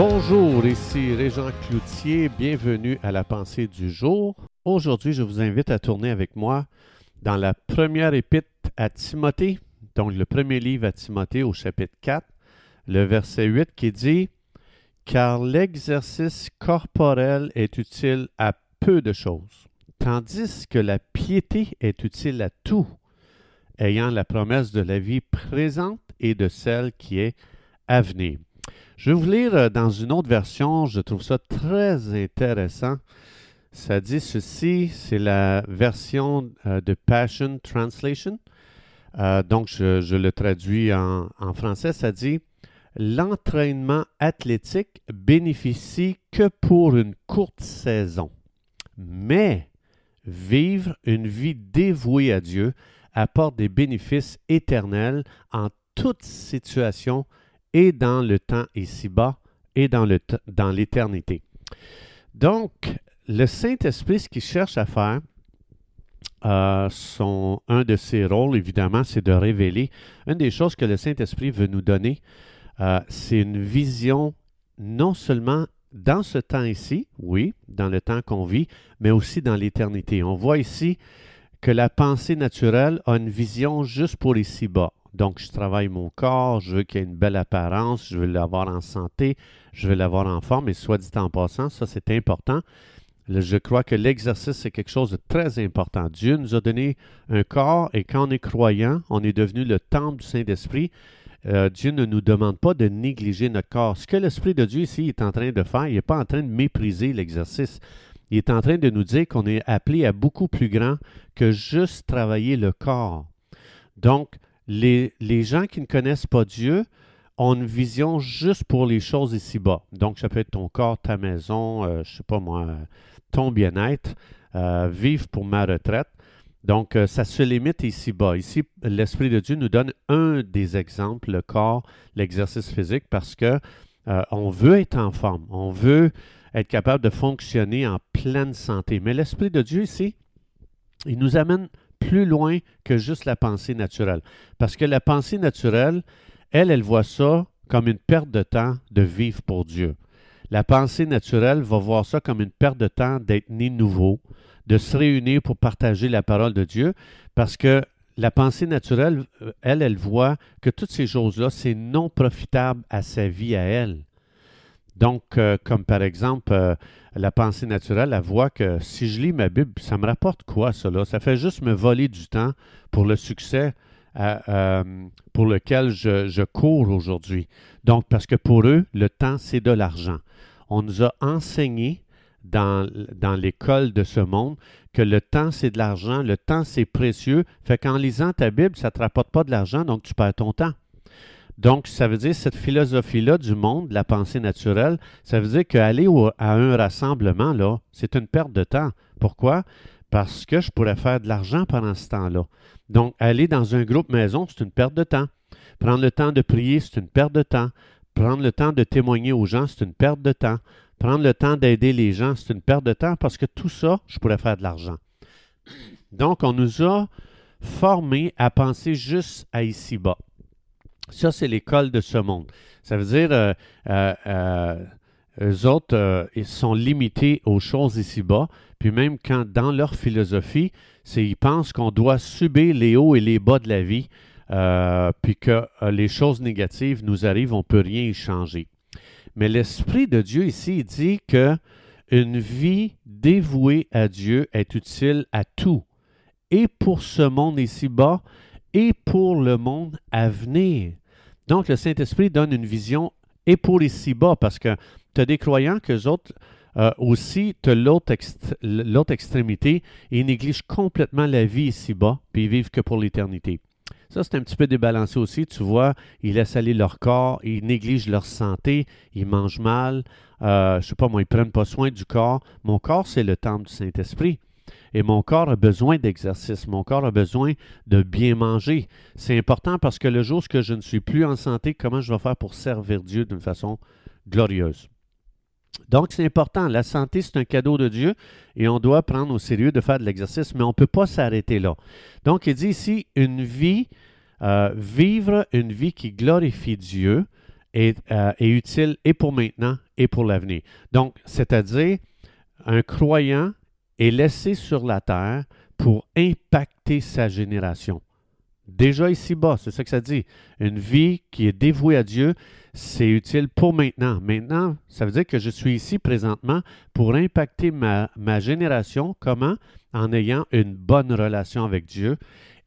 Bonjour, ici Régent Cloutier, bienvenue à la pensée du jour. Aujourd'hui, je vous invite à tourner avec moi dans la première épître à Timothée, donc le premier livre à Timothée au chapitre 4, le verset 8 qui dit Car l'exercice corporel est utile à peu de choses, tandis que la piété est utile à tout, ayant la promesse de la vie présente et de celle qui est à venir. Je vais vous lire euh, dans une autre version, je trouve ça très intéressant. Ça dit ceci, c'est la version euh, de Passion Translation. Euh, donc, je, le traduis en, en français. Ça dit L'entraînement athlétique bénéficie que pour une courte saison, mais vivre une vie dévouée à Dieu apporte des bénéfices éternels en toute situation et dans le temps ici-bas et dans, l'éternité. Donc, le Saint-Esprit, ce qu'il cherche à faire, euh, son, un de ses rôles, évidemment, c'est de révéler. Une des choses que le Saint-Esprit veut nous donner, euh, c'est une vision non seulement dans ce temps ici, oui, dans le temps qu'on vit, mais aussi dans l'éternité. On voit ici que la pensée naturelle a une vision juste pour ici-bas. Donc, je travaille mon corps, je veux qu'il ait une belle apparence, je veux l'avoir en santé, je veux l'avoir en forme, et soit dit en passant, ça c'est important. Je crois que l'exercice, c'est quelque chose de très important. Dieu nous a donné un corps et quand on est croyant, on est devenu le temple du Saint-Esprit. Euh, Dieu ne nous demande pas de négliger notre corps. Ce que l'Esprit de Dieu ici est en train de faire, il n'est pas en train de mépriser l'exercice. Il est en train de nous dire qu'on est appelé à beaucoup plus grand que juste travailler le corps. Donc, les, gens qui ne connaissent pas Dieu ont une vision juste pour les choses ici-bas. Donc, ça peut être ton corps, ta maison, euh, je ne sais pas moi, ton bien-être, euh, vivre pour ma retraite. Donc, euh, ça se limite ici-bas. Ici, l'Esprit de Dieu nous donne un des exemples, le corps, l'exercice physique, parce que on veut être en forme, on veut être capable de fonctionner en pleine santé. Mais l'Esprit de Dieu ici, il nous amène plus loin que juste la pensée naturelle. Parce que la pensée naturelle, elle, elle voit ça comme une perte de temps de vivre pour Dieu. La pensée naturelle va voir ça comme une perte de temps d'être né nouveau, de se réunir pour partager la parole de Dieu, parce que la pensée naturelle, euh, elle, elle voit que toutes ces choses-là, c'est non profitable à sa vie à elle. Donc, euh, comme par exemple, euh, la pensée naturelle, elle voit que si je lis ma Bible, ça me rapporte quoi, cela? Ça fait juste me voler du temps pour le succès euh, pour lequel je, cours aujourd'hui. Donc, parce que pour eux, le temps, c'est de l'argent. On nous a enseigné dans, dans l'école de ce monde que le temps, c'est de l'argent, le temps, c'est précieux. Fait qu'en lisant ta Bible, ça ne te rapporte pas de l'argent, donc tu perds ton temps. Donc, ça veut dire cette philosophie-là du monde, de la pensée naturelle, ça veut dire qu'aller à un rassemblement, là, c'est une perte de temps. Pourquoi? Parce que je pourrais faire de l'argent pendant ce temps-là. Donc, aller dans un groupe maison, c'est une perte de temps. Prendre le temps de prier, c'est une perte de temps. Prendre le temps de témoigner aux gens, c'est une perte de temps. Prendre le temps d'aider les gens, c'est une perte de temps parce que tout ça, je pourrais faire de l'argent. Donc, on nous a formés à penser juste à ici-bas. Ça, c'est l'école de ce monde. Ça veut dire, euh, euh, euh eux autres, ils sont limités aux choses ici-bas. Puis même quand, dans leur philosophie, c'est ils pensent qu'on doit subir les hauts et les bas de la vie, puis que les choses négatives nous arrivent, on ne peut rien y changer. Mais l'Esprit de Dieu ici, dit que une vie dévouée à Dieu est utile à tout, et pour ce monde ici-bas, et pour le monde à venir. Donc, le Saint-Esprit donne une vision et pour ici-bas, parce que tu as des croyants que autres euh, aussi, tu as l'autre, extrémité, ils négligent complètement la vie ici-bas, puis ils vivent que pour l'éternité. Ça, c'est un petit peu débalancé aussi. Tu vois, ils laissent aller leur corps, ils négligent leur santé, ils mangent mal. Euh, je ne sais pas, moi, ils ne prennent pas soin du corps. Mon corps, c'est le temple du Saint-Esprit. Et mon corps a besoin d'exercice, mon corps a besoin de bien manger. C'est important parce que le jour où je ne suis plus en santé, comment je vais faire pour servir Dieu d'une façon glorieuse? Donc, c'est important. La santé, c'est un cadeau de Dieu et on doit prendre au sérieux de faire de l'exercice, mais on ne peut pas s'arrêter là. Donc, il dit ici, une vie, euh, vivre une vie qui glorifie Dieu euh, est utile et pour maintenant et pour l'avenir. Donc, c'est-à-dire, un croyant est laissé sur la terre pour impacter sa génération. Déjà ici-bas, c'est ça que ça dit. Une vie qui est dévouée à Dieu, c'est utile pour maintenant. Maintenant, ça veut dire que je suis ici présentement pour impacter ma, ma génération. Comment? En ayant une bonne relation avec Dieu.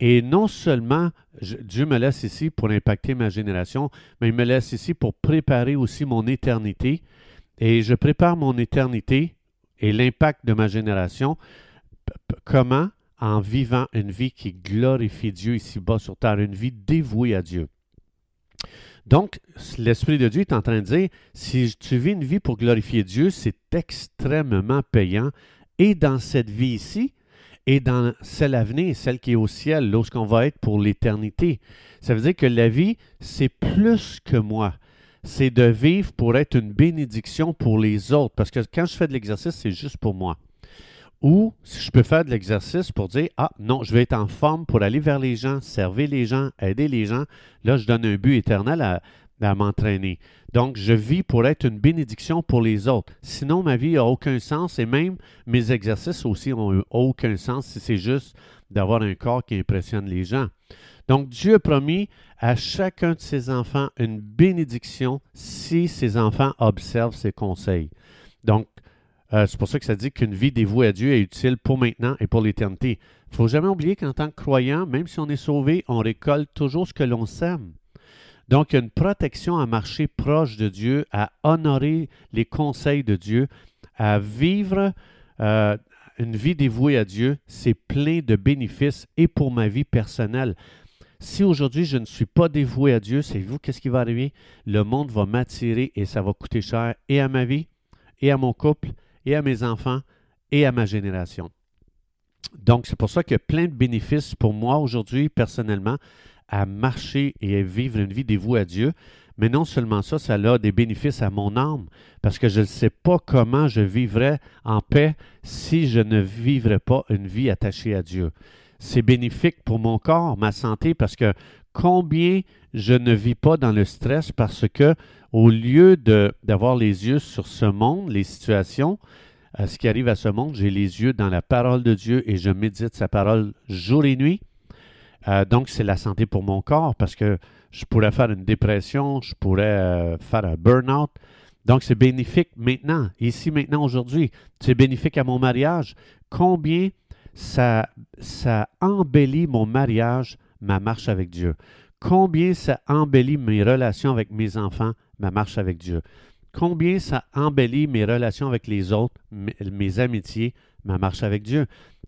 Et non seulement Dieu me laisse ici pour impacter ma génération, mais il me laisse ici pour préparer aussi mon éternité. Et je prépare mon éternité et l'impact de ma génération. Comment? En vivant une vie qui glorifie Dieu ici-bas sur terre, une vie dévouée à Dieu. Donc, l'Esprit de Dieu est en train de dire, si tu vis une vie pour glorifier Dieu, c'est extrêmement payant. Et dans cette vie ici, et dans celle à venir, celle qui est au ciel, lorsqu'on va être pour l'éternité. Ça veut dire que la vie, c'est plus que moi c'est de vivre pour être une bénédiction pour les autres. Parce que quand je fais de l'exercice, c'est juste pour moi. Ou si je peux faire de l'exercice pour dire Ah non, je vais être en forme pour aller vers les gens, servir les gens, aider les gens. Là, je donne un but éternel à, m'entraîner. Donc, je vis pour être une bénédiction pour les autres. Sinon, ma vie n'a aucun sens et même mes exercices aussi n'ont aucun sens si c'est juste d'avoir un corps qui impressionne les gens. Donc, Dieu a promis à chacun de ses enfants une bénédiction si ses enfants observent ses conseils. Donc, euh, c'est pour ça que ça dit qu'une vie dévouée à Dieu est utile pour maintenant et pour l'éternité. Il ne faut jamais oublier qu'en tant que croyant, même si on est sauvé, on récolte toujours ce que l'on sème. Donc, une protection à marcher proche de Dieu, à honorer les conseils de Dieu, à vivre euh, une vie dévouée à Dieu. C'est plein de bénéfices et pour ma vie personnelle. Si aujourd'hui je ne suis pas dévoué à Dieu, c'est vous qu'est-ce qui va arriver? Le monde va m'attirer et ça va coûter cher et à ma vie, et à mon couple, et à mes enfants, et à ma génération. Donc, c'est pour ça qu'il y a plein de bénéfices pour moi aujourd'hui, personnellement, à marcher et à vivre une vie dévouée à Dieu. Mais non seulement ça, ça a des bénéfices à mon âme, parce que je ne sais pas comment je vivrais en paix si je ne vivrais pas une vie attachée à Dieu c'est bénéfique pour mon corps, ma santé, parce que combien je ne vis pas dans le stress parce que au lieu d'avoir les yeux sur ce monde, les situations, euh, ce qui arrive à ce monde, j'ai les yeux dans la parole de Dieu et je médite sa parole jour et nuit. Euh, donc, c'est la santé pour mon corps parce que je pourrais faire une dépression, je pourrais euh, faire un burn-out. Donc, c'est bénéfique maintenant, ici, maintenant, aujourd'hui. C'est bénéfique à mon mariage. Combien ça, ça embellit mon mariage, ma marche avec Dieu? Combien ça embellit mes relations avec mes enfants, ma marche avec Dieu? Combien ça embellit mes relations avec les autres, mes, amitiés, ma marche avec Dieu?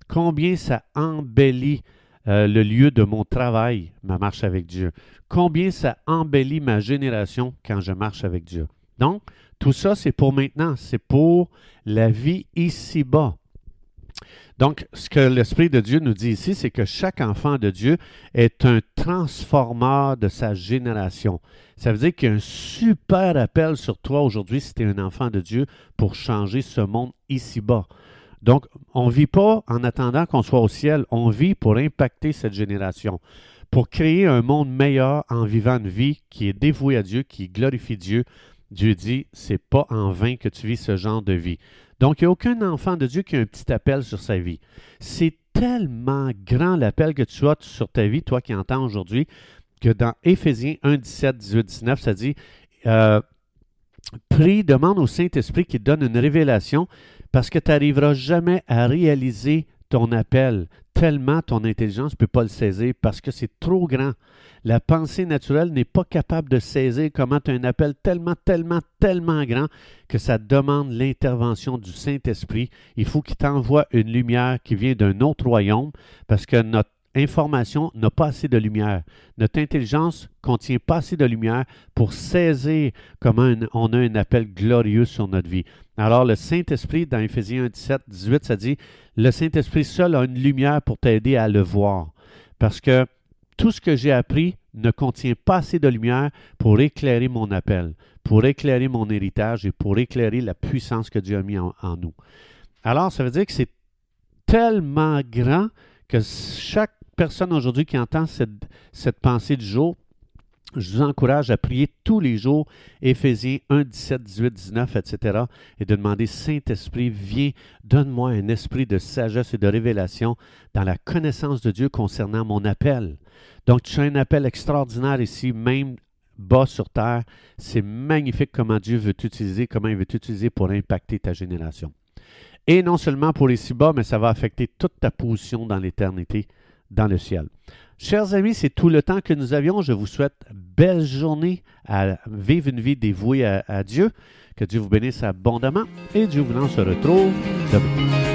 Combien ça embellit euh, le lieu de mon travail, ma marche avec Dieu. Combien ça embellit ma génération quand je marche avec Dieu. Donc, tout ça, c'est pour maintenant, c'est pour la vie ici-bas. Donc, ce que l'Esprit de Dieu nous dit ici, c'est que chaque enfant de Dieu est un transformeur de sa génération. Ça veut dire qu'il y a un super appel sur toi aujourd'hui si tu es un enfant de Dieu pour changer ce monde ici-bas. Donc, on ne vit pas en attendant qu'on soit au ciel, on vit pour impacter cette génération, pour créer un monde meilleur en vivant une vie qui est dévouée à Dieu, qui glorifie Dieu. Dieu dit, c'est pas en vain que tu vis ce genre de vie. Donc, il n'y a aucun enfant de Dieu qui a un petit appel sur sa vie. C'est tellement grand l'appel que tu as sur ta vie, toi qui entends aujourd'hui, que dans Éphésiens 1, 17, 18, 19, ça dit euh, Prie, demande au Saint-Esprit qu'il donne une révélation parce que tu n'arriveras jamais à réaliser ton appel, tellement ton intelligence ne peut pas le saisir parce que c'est trop grand. La pensée naturelle n'est pas capable de saisir comment tu as un appel tellement, tellement, tellement grand que ça demande l'intervention du Saint-Esprit. Il faut qu'il t'envoie une lumière qui vient d'un autre royaume parce que notre information n'a pas assez de lumière. Notre intelligence contient pas assez de lumière pour saisir comment on a un appel glorieux sur notre vie. Alors, le Saint-Esprit, dans Éphésiens 17, 18, ça dit, le Saint-Esprit seul a une lumière pour t'aider à le voir. Parce que tout ce que j'ai appris ne contient pas assez de lumière pour éclairer mon appel, pour éclairer mon héritage et pour éclairer la puissance que Dieu a mis en, nous. Alors, ça veut dire que c'est tellement grand que chaque personne aujourd'hui qui entend cette, cette pensée du jour Je vous encourage à prier tous les jours, Éphésiens 1, 17, 18, 19, etc., et de demander, Saint-Esprit, viens, donne-moi un esprit de sagesse et de révélation dans la connaissance de Dieu concernant mon appel. Donc, tu as un appel extraordinaire ici, même bas sur terre. C'est magnifique comment Dieu veut t'utiliser, comment il veut t'utiliser pour impacter ta génération. Et non seulement pour les ci-bas, mais ça va affecter toute ta position dans l'éternité, dans le ciel. Chers amis, c'est tout le temps que nous avions. Je vous souhaite belle journée à vivre une vie dévouée à, Dieu. Que Dieu vous bénisse abondamment et Dieu vous en se retrouve demain.